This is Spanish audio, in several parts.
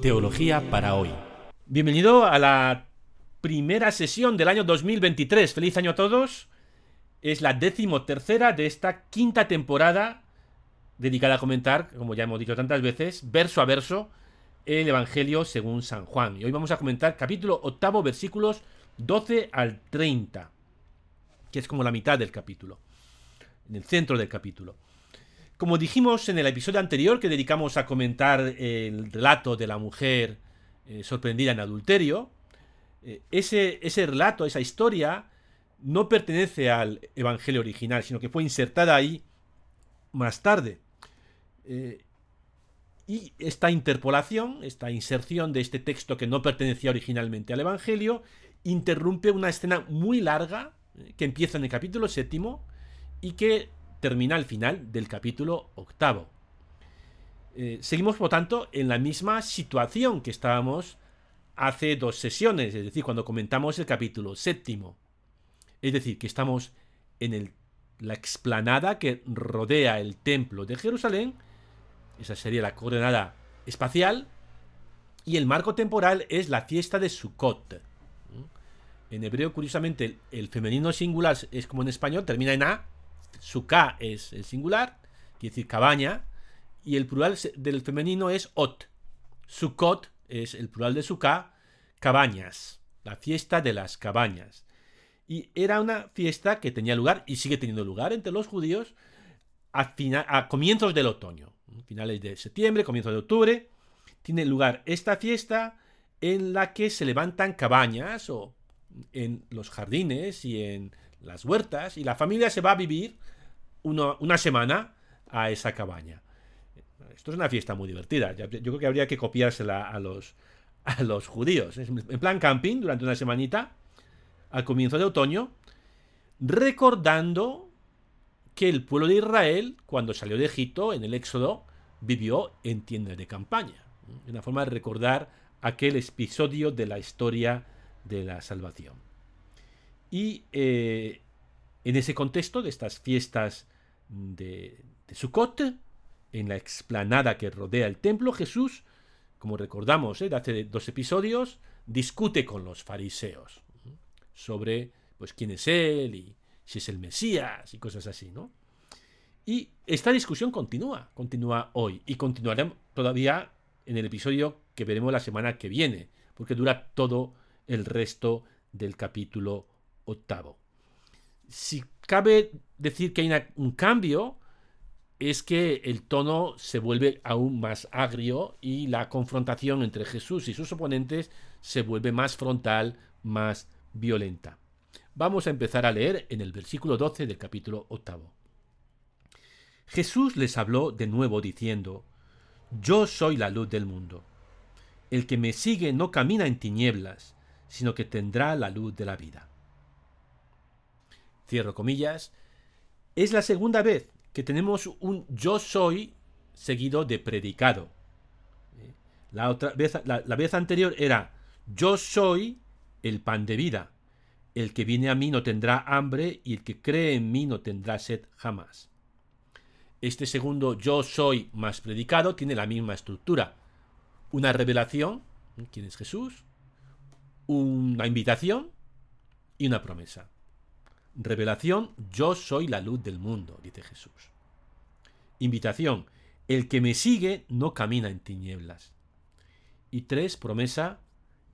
Teología para hoy. Bienvenido a la primera sesión del año 2023. Feliz año a todos. Es la decimotercera de esta quinta temporada dedicada a comentar, como ya hemos dicho tantas veces, verso a verso, el Evangelio según San Juan. Y hoy vamos a comentar capítulo octavo, versículos 12 al 30, que es como la mitad del capítulo, en el centro del capítulo. Como dijimos en el episodio anterior que dedicamos a comentar el relato de la mujer eh, sorprendida en adulterio, eh, ese, relato, esa historia, no pertenece al Evangelio original, sino que fue insertada ahí más tarde. Eh, y esta interpolación, esta inserción de este texto que no pertenecía originalmente al Evangelio, interrumpe una escena muy larga que empieza en el capítulo séptimo y que termina al final del capítulo octavo. Eh, seguimos, por tanto, en la misma situación que estábamos hace dos sesiones, es decir, cuando comentamos el capítulo séptimo. Es decir, que estamos en la explanada que rodea el templo de Jerusalén, esa sería la coordenada espacial, y el marco temporal es la fiesta de Sukkot. En hebreo, curiosamente, el femenino singular es como en español, termina en A, Suká es el singular, quiere decir cabaña, y el plural del femenino es ot. Sukkot es el plural de Suká, cabañas, la fiesta de las cabañas. Y era una fiesta que tenía lugar y sigue teniendo lugar entre los judíos a, a comienzos del otoño, finales de septiembre, comienzos de octubre. Tiene lugar esta fiesta en la que se levantan cabañas o en los jardines y en las huertas y la familia se va a vivir una semana a esa cabaña. Esto es una fiesta muy divertida. Yo creo que habría que copiársela a los, a los judíos. En plan camping durante una semanita al comienzo de otoño, recordando que el pueblo de Israel, cuando salió de Egipto en el Éxodo, vivió en tiendas de campaña. Una forma de recordar aquel episodio de la historia de la salvación. Y eh, en ese contexto de estas fiestas de, de Sukkot, en la explanada que rodea el templo, Jesús, como recordamos eh, de hace dos episodios, discute con los fariseos sobre pues quién es él y si es el Mesías y cosas así, ¿no? Y esta discusión continúa, continúa hoy y continuará todavía en el episodio que veremos la semana que viene, porque dura todo el resto del capítulo octavo. Si cabe decir que hay un cambio, es que el tono se vuelve aún más agrio y la confrontación entre Jesús y sus oponentes se vuelve más frontal, más violenta. Vamos a empezar a leer en el versículo 12 del capítulo octavo. Jesús les habló de nuevo diciendo, Yo soy la luz del mundo. El que me sigue no camina en tinieblas, sino que tendrá la luz de la vida. Cierro comillas. Es la segunda vez que tenemos un yo soy seguido de predicado. La, otra vez, la, vez anterior era yo soy el pan de vida. El que viene a mí no tendrá hambre y el que cree en mí no tendrá sed jamás. Este segundo yo soy más predicado tiene la misma estructura. Una revelación, ¿quién es Jesús? Una invitación y una promesa. Revelación, yo soy la luz del mundo, dice Jesús. Invitación, el que me sigue no camina en tinieblas. Y tres, promesa,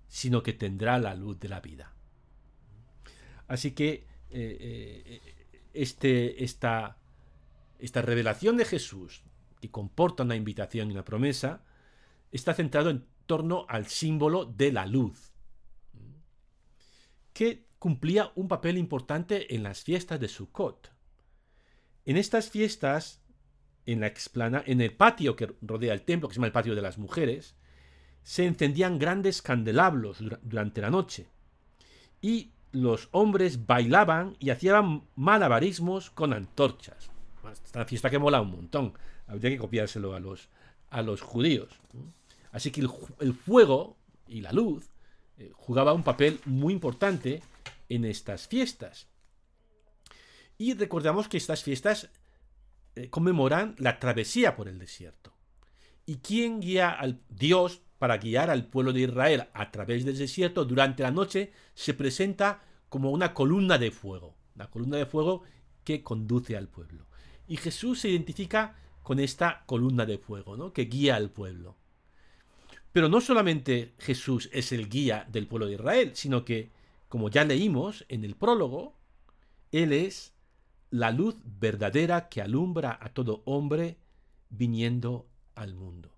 sino que tendrá la luz de la vida. Así que eh, eh, este, esta, esta revelación de Jesús, que comporta una invitación y una promesa, está centrado en torno al símbolo de la luz, que cumplía un papel importante en las fiestas de Sukkot. En estas fiestas, en la explana, en el patio que rodea el templo, que se llama el patio de las mujeres, se encendían grandes candelabros durante la noche. Y los hombres bailaban y hacían malabarismos con antorchas. Esta fiesta que mola un montón. Habría que copiárselo a los, a los judíos. Así que el, fuego y la luz eh, jugaba un papel muy importante en estas fiestas. Y recordamos que estas fiestas eh, conmemoran la travesía por el desierto. ¿Y quién guía al Dios para guiar al pueblo de Israel a través del desierto durante la noche se presenta como una columna de fuego, la columna de fuego que conduce al pueblo. Y Jesús se identifica con esta columna de fuego, ¿no? que guía al pueblo. Pero no solamente Jesús es el guía del pueblo de Israel, sino que, como ya leímos en el prólogo, Él es la luz verdadera que alumbra a todo hombre viniendo al mundo.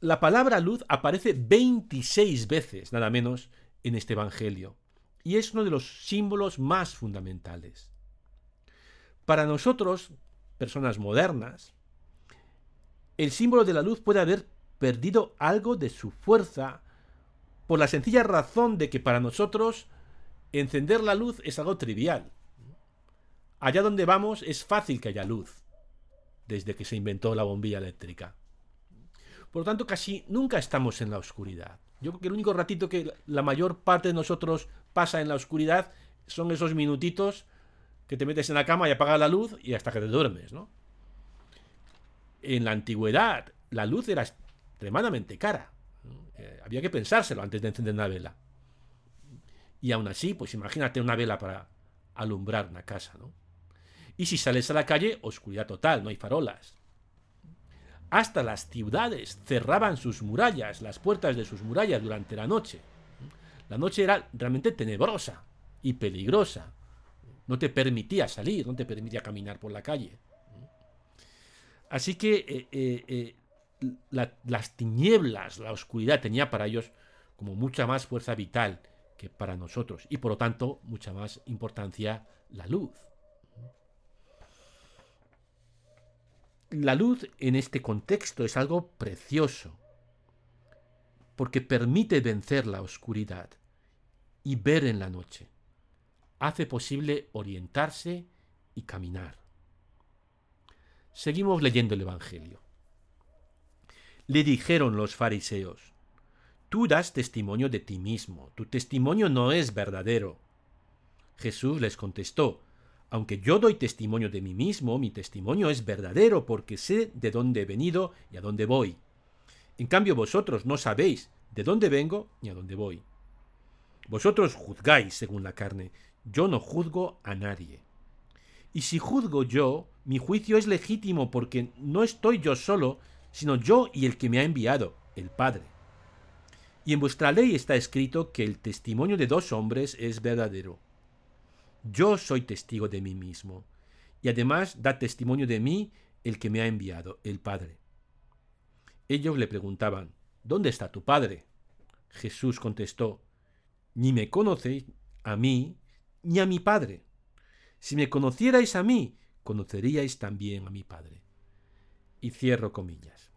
La palabra luz aparece 26 veces, nada menos, en este Evangelio, y es uno de los símbolos más fundamentales. Para nosotros, personas modernas, el símbolo de la luz puede haber perdido algo de su fuerza por la sencilla razón de que para nosotros encender la luz es algo trivial. Allá donde vamos es fácil que haya luz, desde que se inventó la bombilla eléctrica. Por lo tanto, casi nunca estamos en la oscuridad. Yo creo que el único ratito que la mayor parte de nosotros pasa en la oscuridad son esos minutitos que te metes en la cama y apagas la luz y hasta que te duermes, ¿no? En la antigüedad, la luz era extremadamente cara. Eh, había que pensárselo antes de encender una vela. Y aún así, pues imagínate una vela para alumbrar una casa, ¿no? Y si sales a la calle, oscuridad total, no hay farolas. Hasta las ciudades cerraban sus murallas, las puertas de sus murallas durante la noche. La noche era realmente tenebrosa y peligrosa. No te permitía salir, no te permitía caminar por la calle. Así que eh, eh, las tinieblas, la oscuridad tenía para ellos como mucha más fuerza vital que para nosotros y por lo tanto mucha más importancia la luz. La luz en este contexto es algo precioso, porque permite vencer la oscuridad y ver en la noche. Hace posible orientarse y caminar. Seguimos leyendo el Evangelio. Le dijeron los fariseos, Tú das testimonio de ti mismo, tu testimonio no es verdadero. Jesús les contestó, aunque yo doy testimonio de mí mismo, mi testimonio es verdadero porque sé de dónde he venido y a dónde voy. En cambio vosotros no sabéis de dónde vengo ni a dónde voy. Vosotros juzgáis según la carne, yo no juzgo a nadie. Y si juzgo yo, mi juicio es legítimo porque no estoy yo solo, sino yo y el que me ha enviado, el Padre. Y en vuestra ley está escrito que el testimonio de dos hombres es verdadero. Yo soy testigo de mí mismo, y además da testimonio de mí el que me ha enviado, el Padre. Ellos le preguntaban, ¿Dónde está tu Padre? Jesús contestó, Ni me conocéis a mí, ni a mi Padre. Si me conocierais a mí, conoceríais también a mi Padre. Y cierro comillas.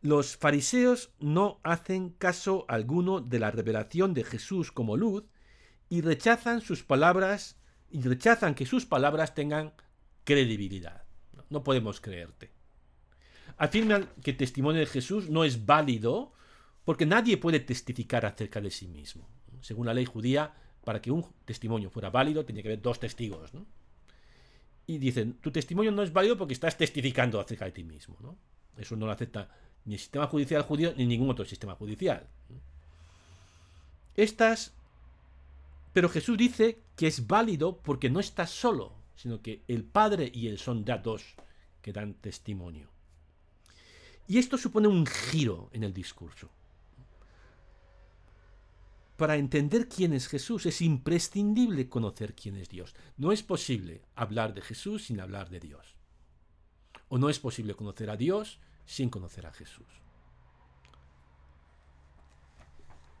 Los fariseos no hacen caso alguno de la revelación de Jesús como luz y rechazan sus palabras y rechazan que sus palabras tengan credibilidad. No podemos creerte. Afirman que el testimonio de Jesús no es válido porque nadie puede testificar acerca de sí mismo. Según la ley judía, para que un testimonio fuera válido tenía que haber dos testigos. Y dicen, tu testimonio no es válido porque estás testificando acerca de ti mismo. Eso no lo acepta ni el sistema judicial judío ni ningún otro sistema judicial. Estas pero Jesús dice que es válido porque no está solo, sino que el Padre y Él son ya dos que dan testimonio. Y esto supone un giro en el discurso. Para entender quién es Jesús es imprescindible conocer quién es Dios. No es posible hablar de Jesús sin hablar de Dios. O no es posible conocer a Dios sin conocer a Jesús.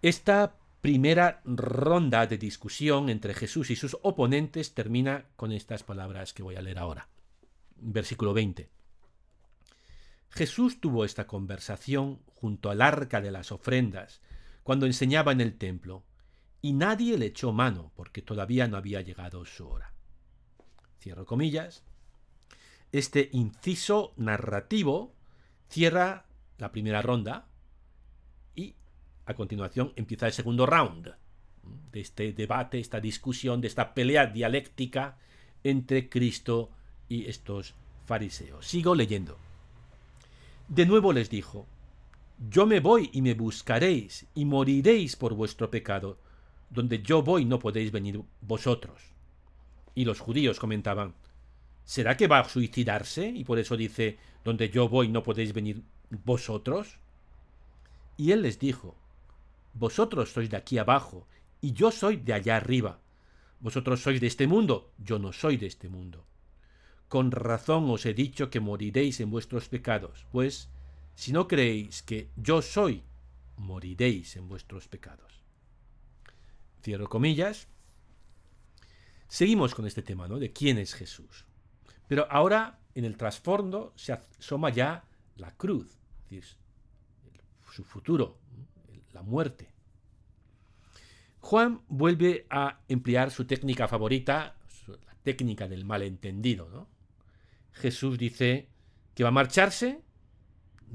Esta primera ronda de discusión entre Jesús y sus oponentes termina con estas palabras que voy a leer ahora. Versículo 20. Jesús tuvo esta conversación junto al arca de las ofrendas, cuando enseñaba en el templo, y nadie le echó mano, porque todavía no había llegado su hora. Cierro comillas. Este inciso narrativo cierra la primera ronda a continuación empieza el segundo round de este debate, esta discusión, de esta pelea dialéctica entre Cristo y estos fariseos. Sigo leyendo. De nuevo les dijo, Yo me voy y me buscaréis, y moriréis por vuestro pecado. Donde yo voy no podéis venir vosotros. Y los judíos comentaban, ¿será que va a suicidarse? Y por eso dice, Donde yo voy no podéis venir vosotros. Y él les dijo, Vosotros sois de aquí abajo, y yo soy de allá arriba. Vosotros sois de este mundo, yo no soy de este mundo. Con razón os he dicho que moriréis en vuestros pecados, pues si no creéis que yo soy, moriréis en vuestros pecados. Cierro comillas. Seguimos con este tema, ¿no? De quién es Jesús. Pero ahora en el trasfondo se asoma ya la cruz, es decir, su futuro, la muerte. Juan vuelve a emplear su técnica favorita, la técnica del malentendido. ¿no? Jesús dice que va a marcharse,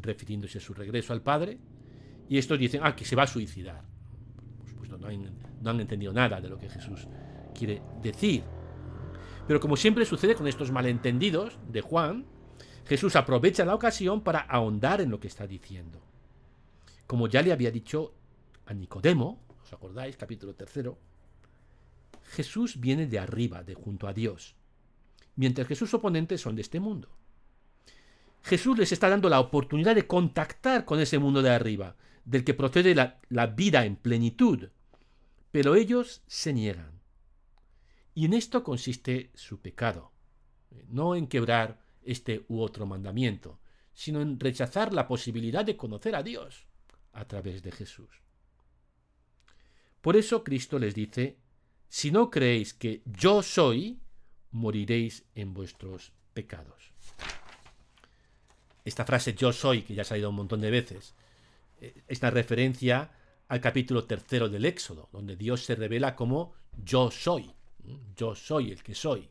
refiriéndose a su regreso al Padre, y estos dicen, ah, que se va a suicidar. Por supuesto, no han, no han entendido nada de lo que Jesús quiere decir. Pero como siempre sucede con estos malentendidos de Juan, Jesús aprovecha la ocasión para ahondar en lo que está diciendo. Como ya le había dicho a Nicodemo, ¿os acordáis? Capítulo tercero. Jesús viene de arriba, de junto a Dios, mientras que sus oponentes son de este mundo. Jesús les está dando la oportunidad de contactar con ese mundo de arriba, del que procede la, la vida en plenitud, pero ellos se niegan. Y en esto consiste su pecado, no en quebrar este u otro mandamiento, sino en rechazar la posibilidad de conocer a Dios a través de Jesús. Por eso Cristo les dice, si no creéis que yo soy, moriréis en vuestros pecados. Esta frase yo soy, que ya ha salido un montón de veces, eh, es referencia al capítulo tercero del Éxodo, donde Dios se revela como yo soy, yo soy el que soy.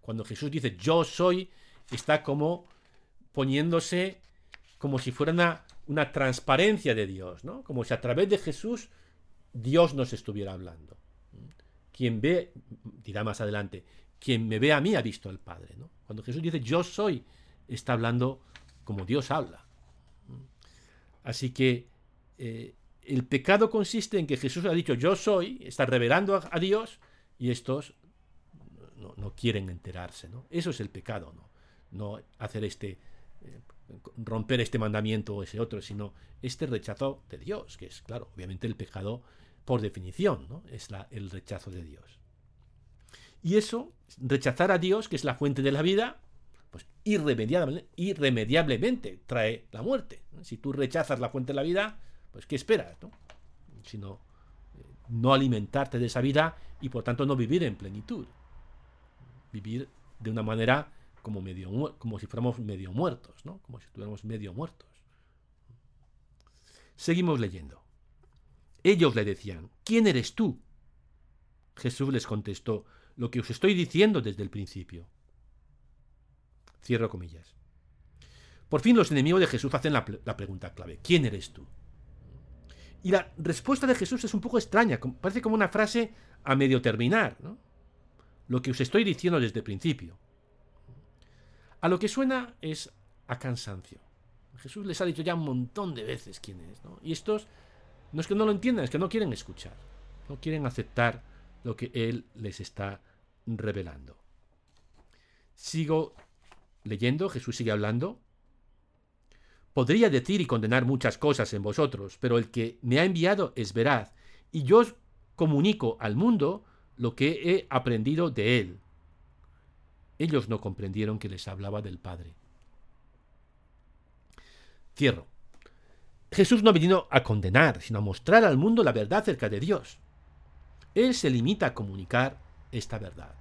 Cuando Jesús dice yo soy, está como poniéndose como si fuera una, una transparencia de Dios, ¿no? Como si a través de Jesús Dios nos estuviera hablando. Quien ve, dirá más adelante, quien me ve a mí ha visto al Padre. ¿no? Cuando Jesús dice yo soy, está hablando como Dios habla. Así que eh, el pecado consiste en que Jesús ha dicho yo soy, está revelando a, Dios y estos no, quieren enterarse. ¿no? Eso es el pecado, no, no hacer este, eh, romper este mandamiento o ese otro, sino este rechazo de Dios, que es, claro, obviamente el pecado por definición, ¿no? es el rechazo de Dios. Y eso, rechazar a Dios, que es la fuente de la vida, irremediablemente, irremediablemente trae la muerte. Si tú rechazas la fuente de la vida, pues ¿qué esperas? No? Sino eh, no alimentarte de esa vida y por tanto no vivir en plenitud. Vivir de una manera como, medio, como si fuéramos medio muertos, ¿no? como si estuviéramos medio muertos. Seguimos leyendo. Ellos le decían, ¿quién eres tú? Jesús les contestó, lo que os estoy diciendo desde el principio. Cierro comillas. Por fin los enemigos de Jesús hacen la, pregunta clave, ¿quién eres tú? Y la respuesta de Jesús es un poco extraña, parece como una frase a medio terminar, ¿no? Lo que os estoy diciendo desde el principio. A lo que suena es a cansancio. Jesús les ha dicho ya un montón de veces quién es, ¿no? Y estos no es que no lo entiendan, es que no quieren escuchar. No quieren aceptar lo que Él les está revelando. Sigo leyendo, Jesús sigue hablando. Podría decir y condenar muchas cosas en vosotros, pero el que me ha enviado es veraz, y yo os comunico al mundo lo que he aprendido de Él. Ellos no comprendieron que les hablaba del Padre. Cierro. Jesús no ha venido a condenar, sino a mostrar al mundo la verdad acerca de Dios. Él se limita a comunicar esta verdad.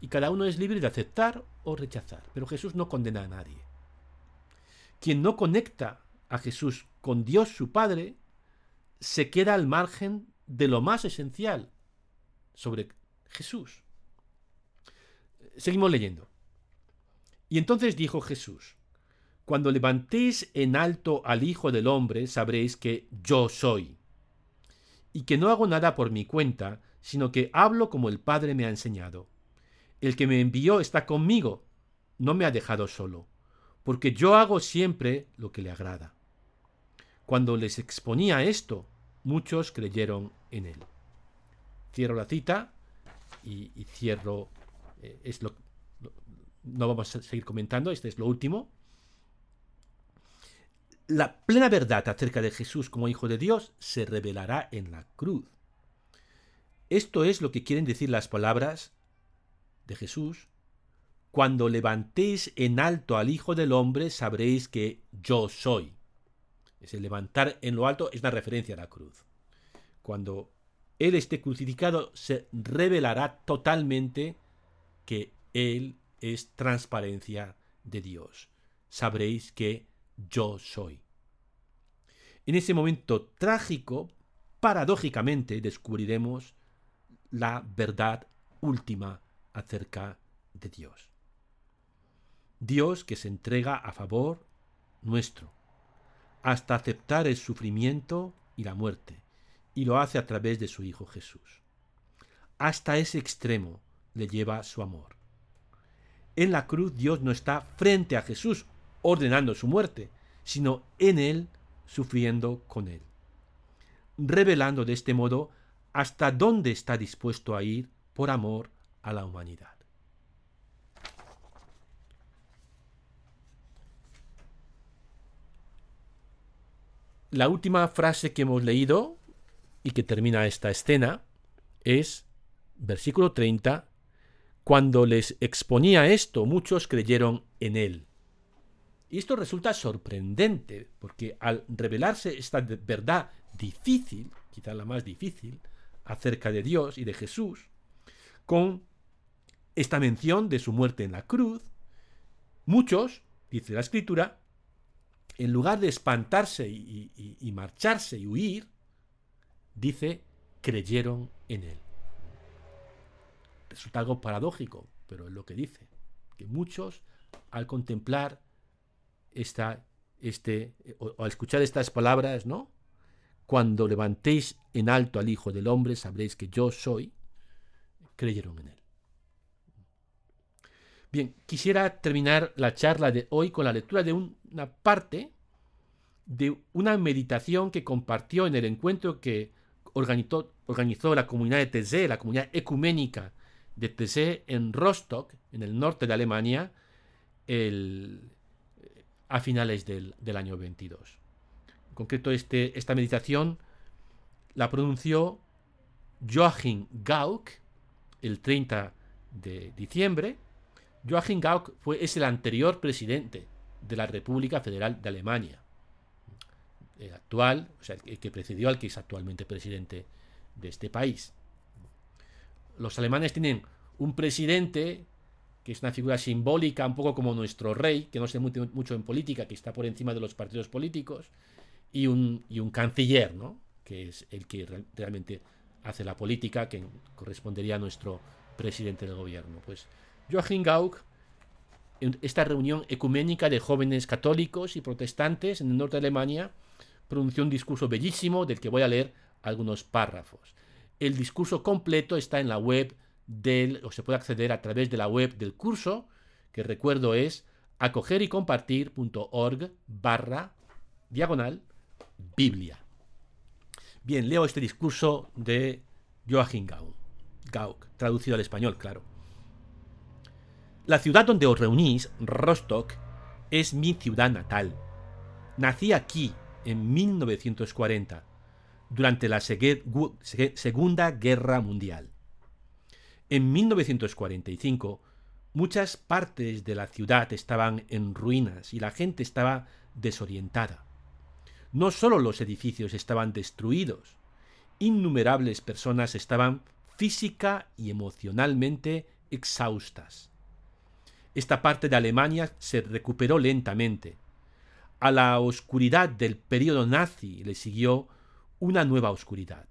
Y cada uno es libre de aceptar o rechazar, pero Jesús no condena a nadie. Quien no conecta a Jesús con Dios su Padre, se queda al margen de lo más esencial sobre Jesús. Seguimos leyendo. Y entonces dijo Jesús, cuando levantéis en alto al Hijo del Hombre, sabréis que yo soy. Y que no hago nada por mi cuenta, sino que hablo como el Padre me ha enseñado. El que me envió está conmigo, no me ha dejado solo, porque yo hago siempre lo que le agrada. Cuando les exponía esto, muchos creyeron en él. Cierro la cita y, cierro. Eh, es lo, no vamos a seguir comentando, este es lo último. La plena verdad acerca de Jesús como Hijo de Dios se revelará en la cruz. Esto es lo que quieren decir las palabras de Jesús. Cuando levantéis en alto al Hijo del Hombre, sabréis que yo soy. Ese levantar en lo alto es una referencia a la cruz. Cuando Él esté crucificado, se revelará totalmente que Él es transparencia de Dios. Sabréis que yo soy. En ese momento trágico, paradójicamente, descubriremos la verdad última acerca de Dios. Dios que se entrega a favor nuestro, hasta aceptar el sufrimiento y la muerte, y lo hace a través de su Hijo Jesús. Hasta ese extremo le lleva su amor. En la cruz Dios no está frente a Jesús ordenando su muerte, sino en él sufriendo con él, revelando de este modo hasta dónde está dispuesto a ir por amor a la humanidad. La última frase que hemos leído y que termina esta escena es versículo 30 cuando les exponía esto, muchos creyeron en él. Y esto resulta sorprendente, porque al revelarse esta verdad difícil, quizá la más difícil, acerca de Dios y de Jesús, con esta mención de su muerte en la cruz, muchos, dice la escritura, en lugar de espantarse y, marcharse y huir, dice, creyeron en él. Resulta algo paradójico, pero es lo que dice, que muchos al contemplar esta, este, o, al escuchar estas palabras, ¿no? Cuando levantéis en alto al Hijo del Hombre, sabréis que yo soy, creyeron en él. Bien, quisiera terminar la charla de hoy con la lectura de una parte de una meditación que compartió en el encuentro que organizó, organizó la comunidad de Teze, la comunidad ecuménica de TC en Rostock, en el norte de Alemania, a finales del, año 22. En concreto, este, esta meditación la pronunció Joachim Gauck el 30 de diciembre. Joachim Gauck fue, es el anterior presidente de la República Federal de Alemania. El actual, o sea, el que precedió al que es actualmente presidente de este país los alemanes tienen un presidente que es una figura simbólica, un poco como nuestro rey, que no se mete mucho en política, que está por encima de los partidos políticos, y un, y un canciller, ¿no? que es el que realmente hace la política, que correspondería a nuestro presidente del gobierno. Pues Joachim Gauck, en esta reunión ecuménica de jóvenes católicos y protestantes en el norte de Alemania, pronunció un discurso bellísimo del que voy a leer algunos párrafos. El discurso completo está en la web del, o se puede acceder a través de la web del curso, que recuerdo es acogerycompartir.org barra diagonal Biblia. Bien, leo este discurso de Joachim Gauck, traducido al español, claro. La ciudad donde os reunís, Rostock, es mi ciudad natal. Nací aquí en 1940 durante la Segunda Guerra Mundial. En 1945, muchas partes de la ciudad estaban en ruinas y la gente estaba desorientada. No solo los edificios estaban destruidos, innumerables personas estaban física y emocionalmente exhaustas. Esta parte de Alemania se recuperó lentamente. A la oscuridad del periodo nazi le siguió una nueva oscuridad.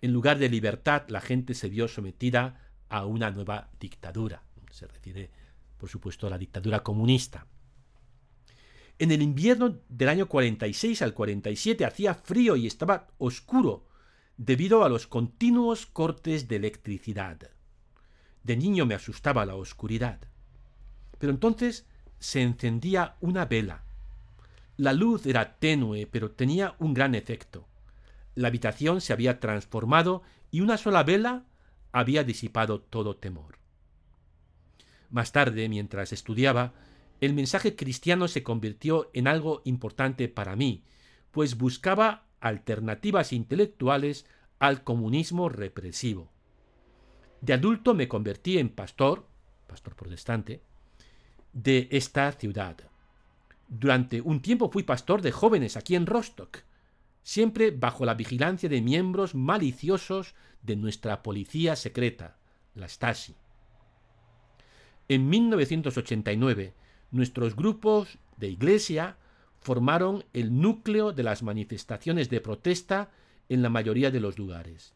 En lugar de libertad, la gente se vio sometida a una nueva dictadura. Se refiere, por supuesto, a la dictadura comunista. En el invierno del año 46 al 47 hacía frío y estaba oscuro debido a los continuos cortes de electricidad. De niño me asustaba la oscuridad. Pero entonces se encendía una vela. La luz era tenue, pero tenía un gran efecto. La habitación se había transformado y una sola vela había disipado todo temor. Más tarde, mientras estudiaba, el mensaje cristiano se convirtió en algo importante para mí, pues buscaba alternativas intelectuales al comunismo represivo. De adulto me convertí en pastor, pastor protestante, de esta ciudad. Durante un tiempo fui pastor de jóvenes aquí en Rostock, siempre bajo la vigilancia de miembros maliciosos de nuestra policía secreta, la Stasi. En 1989, nuestros grupos de iglesia formaron el núcleo de las manifestaciones de protesta en la mayoría de los lugares.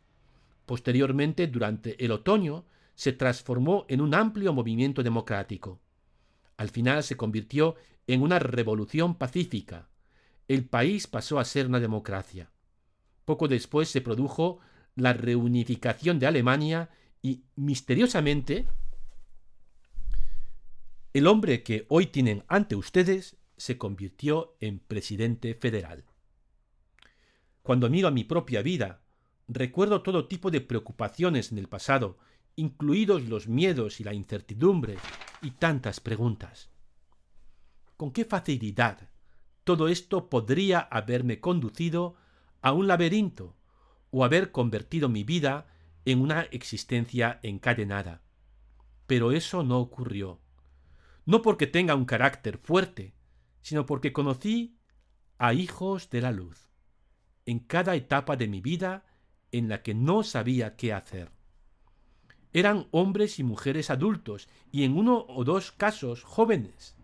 Posteriormente, durante el otoño, se transformó en un amplio movimiento democrático. Al final se convirtió en una revolución pacífica. El país pasó a ser una democracia. Poco después se produjo la reunificación de Alemania y, misteriosamente, el hombre que hoy tienen ante ustedes se convirtió en presidente federal. Cuando miro a mi propia vida, recuerdo todo tipo de preocupaciones en el pasado, incluidos los miedos y la incertidumbre, y tantas preguntas. ¿Con qué facilidad todo esto podría haberme conducido a un laberinto o haber convertido mi vida en una existencia encadenada? Pero eso no ocurrió. No porque tenga un carácter fuerte, sino porque conocí a hijos de la luz en cada etapa de mi vida en la que no sabía qué hacer. Eran hombres y mujeres adultos y en uno o dos casos jóvenes.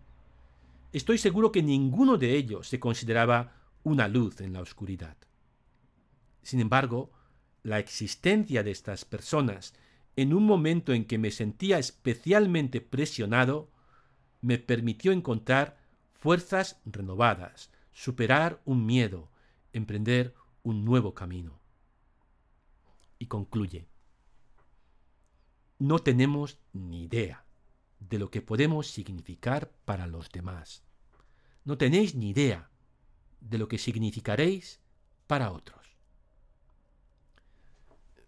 Estoy seguro que ninguno de ellos se consideraba una luz en la oscuridad. Sin embargo, la existencia de estas personas en un momento en que me sentía especialmente presionado me permitió encontrar fuerzas renovadas, superar un miedo, emprender un nuevo camino. Y concluye, no tenemos ni idea de lo que podemos significar para los demás. No tenéis ni idea de lo que significaréis para otros.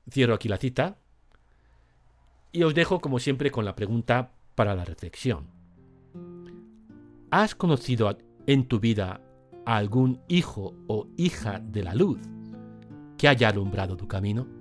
Cierro aquí la cita y os dejo como siempre con la pregunta para la reflexión. ¿Has conocido en tu vida a algún hijo o hija de la luz que haya alumbrado tu camino?